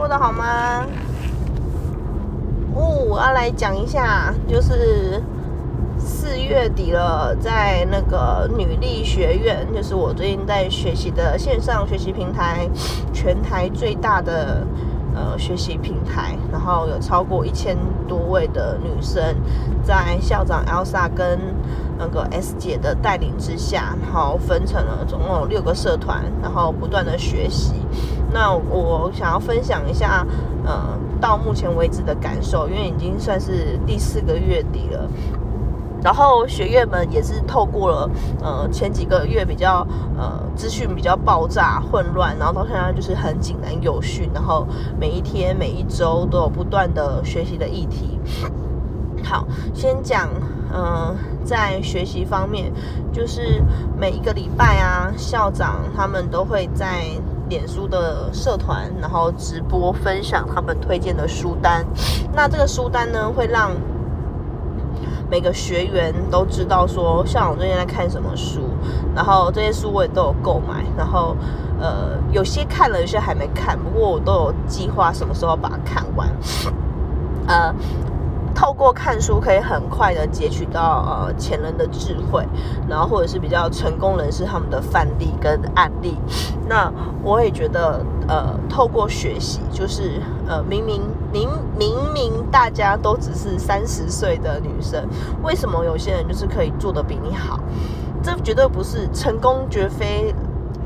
过得好吗？哦，我要来讲一下，就是四月底了，在那个女力学院，就是我最近在学习的线上学习平台，全台最大的呃学习平台，然后有超过一千多位的女生，在校长 Elsa 跟那个 S 姐的带领之下，然后分成了总共有六个社团，然后不断的学习。那我想要分享一下，呃，到目前为止的感受，因为已经算是第四个月底了。然后学员们也是透过了，呃，前几个月比较呃资讯比较爆炸混乱，然后到现在就是很井然有序，然后每一天每一周都有不断的学习的议题。好，先讲，嗯，在学习方面，就是每一个礼拜啊，校长他们都会在脸书的社团，然后直播分享他们推荐的书单。那这个书单呢，会让每个学员都知道说，像我最近在看什么书，然后这些书我也都有购买，然后呃，有些看了，有些还没看，不过我都有计划什么时候把它看完，呃。透过看书可以很快的截取到呃前人的智慧，然后或者是比较成功人士他们的范例跟案例。那我也觉得呃透过学习，就是呃明明明明明大家都只是三十岁的女生，为什么有些人就是可以做的比你好？这绝对不是成功，绝非。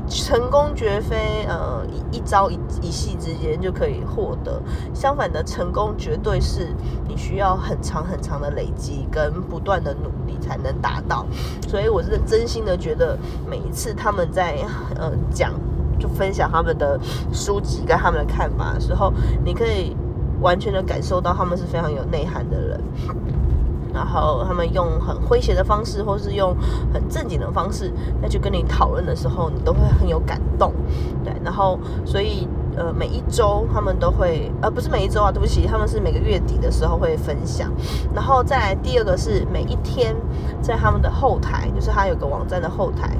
成功绝非呃一一朝一一夕之间就可以获得，相反的，成功绝对是你需要很长很长的累积跟不断的努力才能达到。所以我是真心的觉得，每一次他们在呃讲就分享他们的书籍跟他们的看法的时候，你可以完全的感受到他们是非常有内涵的人。然后他们用很诙谐的方式，或是用很正经的方式再去跟你讨论的时候，你都会很有感动，对。然后所以呃每一周他们都会，呃不是每一周啊，对不起，他们是每个月底的时候会分享。然后再来第二个是每一天在他们的后台，就是他有个网站的后台，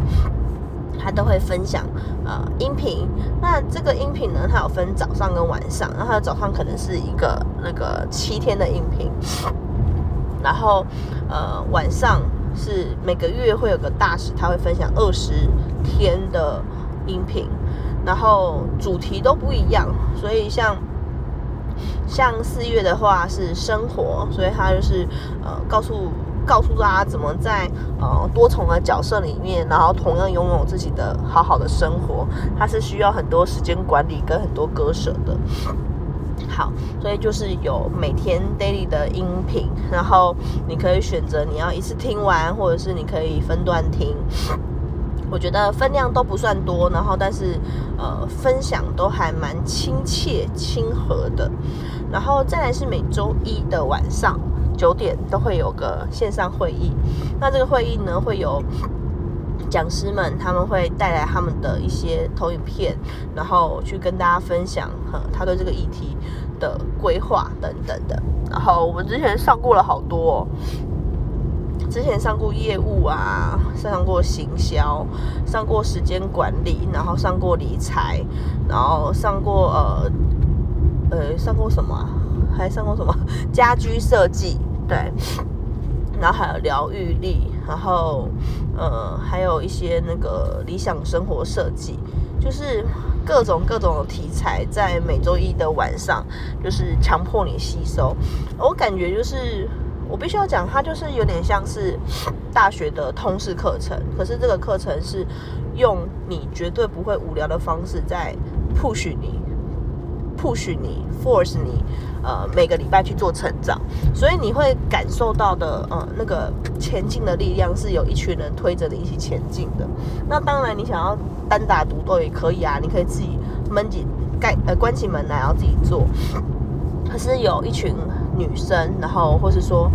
他都会分享呃音频。那这个音频呢，它有分早上跟晚上，然后早上可能是一个那个七天的音频。然后，呃，晚上是每个月会有个大使，他会分享二十天的音频，然后主题都不一样。所以像像四月的话是生活，所以他就是呃告诉告诉大家怎么在呃多重的角色里面，然后同样拥有自己的好好的生活，它是需要很多时间管理跟很多割舍的。好，所以就是有每天 daily 的音频，然后你可以选择你要一次听完，或者是你可以分段听。我觉得分量都不算多，然后但是呃分享都还蛮亲切亲和的。然后再来是每周一的晚上九点都会有个线上会议，那这个会议呢会有。讲师们他们会带来他们的一些投影片，然后去跟大家分享哈他对这个议题的规划等等的。然后我们之前上过了好多，之前上过业务啊，上过行销，上过时间管理，然后上过理财，然后上过呃呃上过什么？还上过什么家居设计？对。然后还有疗愈力，然后呃还有一些那个理想生活设计，就是各种各种题材，在每周一的晚上，就是强迫你吸收。我感觉就是我必须要讲，它就是有点像是大学的通识课程，可是这个课程是用你绝对不会无聊的方式在 push 你。Push 你，force 你，呃，每个礼拜去做成长，所以你会感受到的，呃，那个前进的力量是有一群人推着你一起前进的。那当然，你想要单打独斗也可以啊，你可以自己闷紧盖呃关起门来然后自己做。可是有一群女生，然后或是说。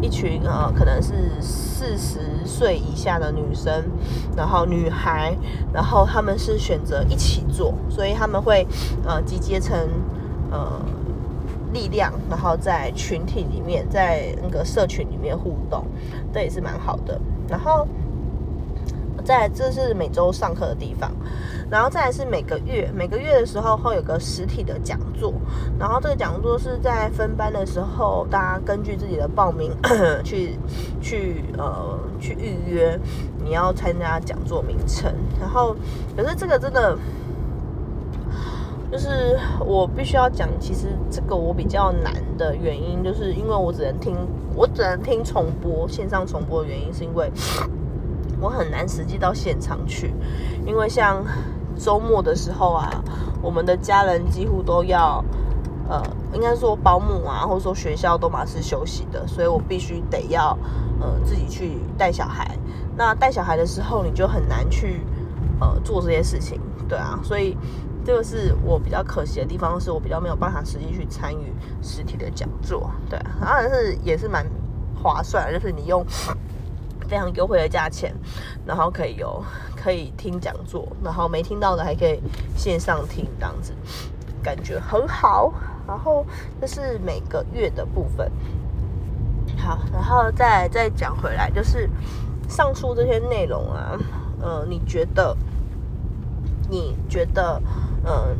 一群呃，可能是四十岁以下的女生，然后女孩，然后他们是选择一起做，所以他们会呃集结成呃力量，然后在群体里面，在那个社群里面互动，这也是蛮好的。然后在这是每周上课的地方，然后再来是每个月，每个月的时候会有个实体的讲座，然后这个讲座是在分班的时候，大家根据自己的报名 去去呃去预约你要参加讲座名称，然后可是这个真的。就是我必须要讲，其实这个我比较难的原因，就是因为我只能听，我只能听重播，线上重播的原因是因为 我很难实际到现场去，因为像周末的时候啊，我们的家人几乎都要，呃，应该说保姆啊，或者说学校都马是休息的，所以我必须得要，呃，自己去带小孩。那带小孩的时候，你就很难去，呃，做这些事情，对啊，所以。这个是我比较可惜的地方，是我比较没有办法实际去参与实体的讲座。对，当然是也是蛮划算，就是你用非常优惠的价钱，然后可以有可以听讲座，然后没听到的还可以线上听，这样子感觉很好。然后这是每个月的部分。好，然后再再讲回来，就是上述这些内容啊，呃，你觉得？你觉得？嗯，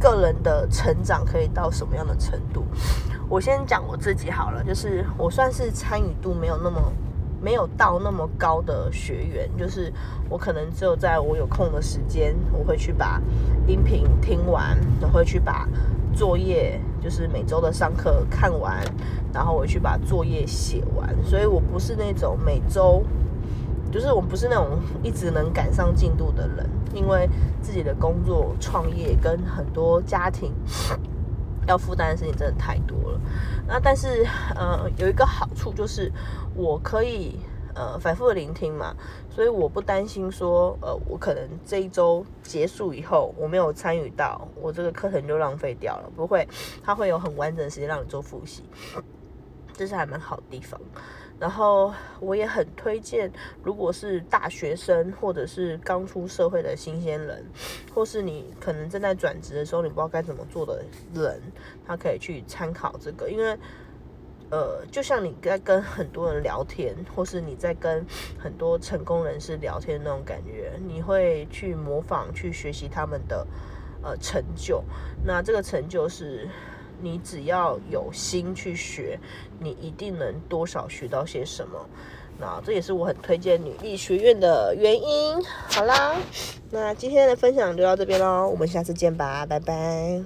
个人的成长可以到什么样的程度？我先讲我自己好了，就是我算是参与度没有那么没有到那么高的学员，就是我可能只有在我有空的时间，我会去把音频听完，我会去把作业，就是每周的上课看完，然后我去把作业写完，所以我不是那种每周。就是我不是那种一直能赶上进度的人，因为自己的工作、创业跟很多家庭要负担的事情真的太多了。那但是呃，有一个好处就是我可以呃反复的聆听嘛，所以我不担心说呃我可能这一周结束以后我没有参与到，我这个课程就浪费掉了。不会，它会有很完整的时间让你做复习，这是还蛮好的地方。然后我也很推荐，如果是大学生或者是刚出社会的新鲜人，或是你可能正在转职的时候，你不知道该怎么做的人，他可以去参考这个。因为，呃，就像你在跟很多人聊天，或是你在跟很多成功人士聊天那种感觉，你会去模仿、去学习他们的呃成就。那这个成就是。你只要有心去学，你一定能多少学到些什么。那这也是我很推荐女力学院的原因。好啦，那今天的分享就到这边喽，我们下次见吧，拜拜。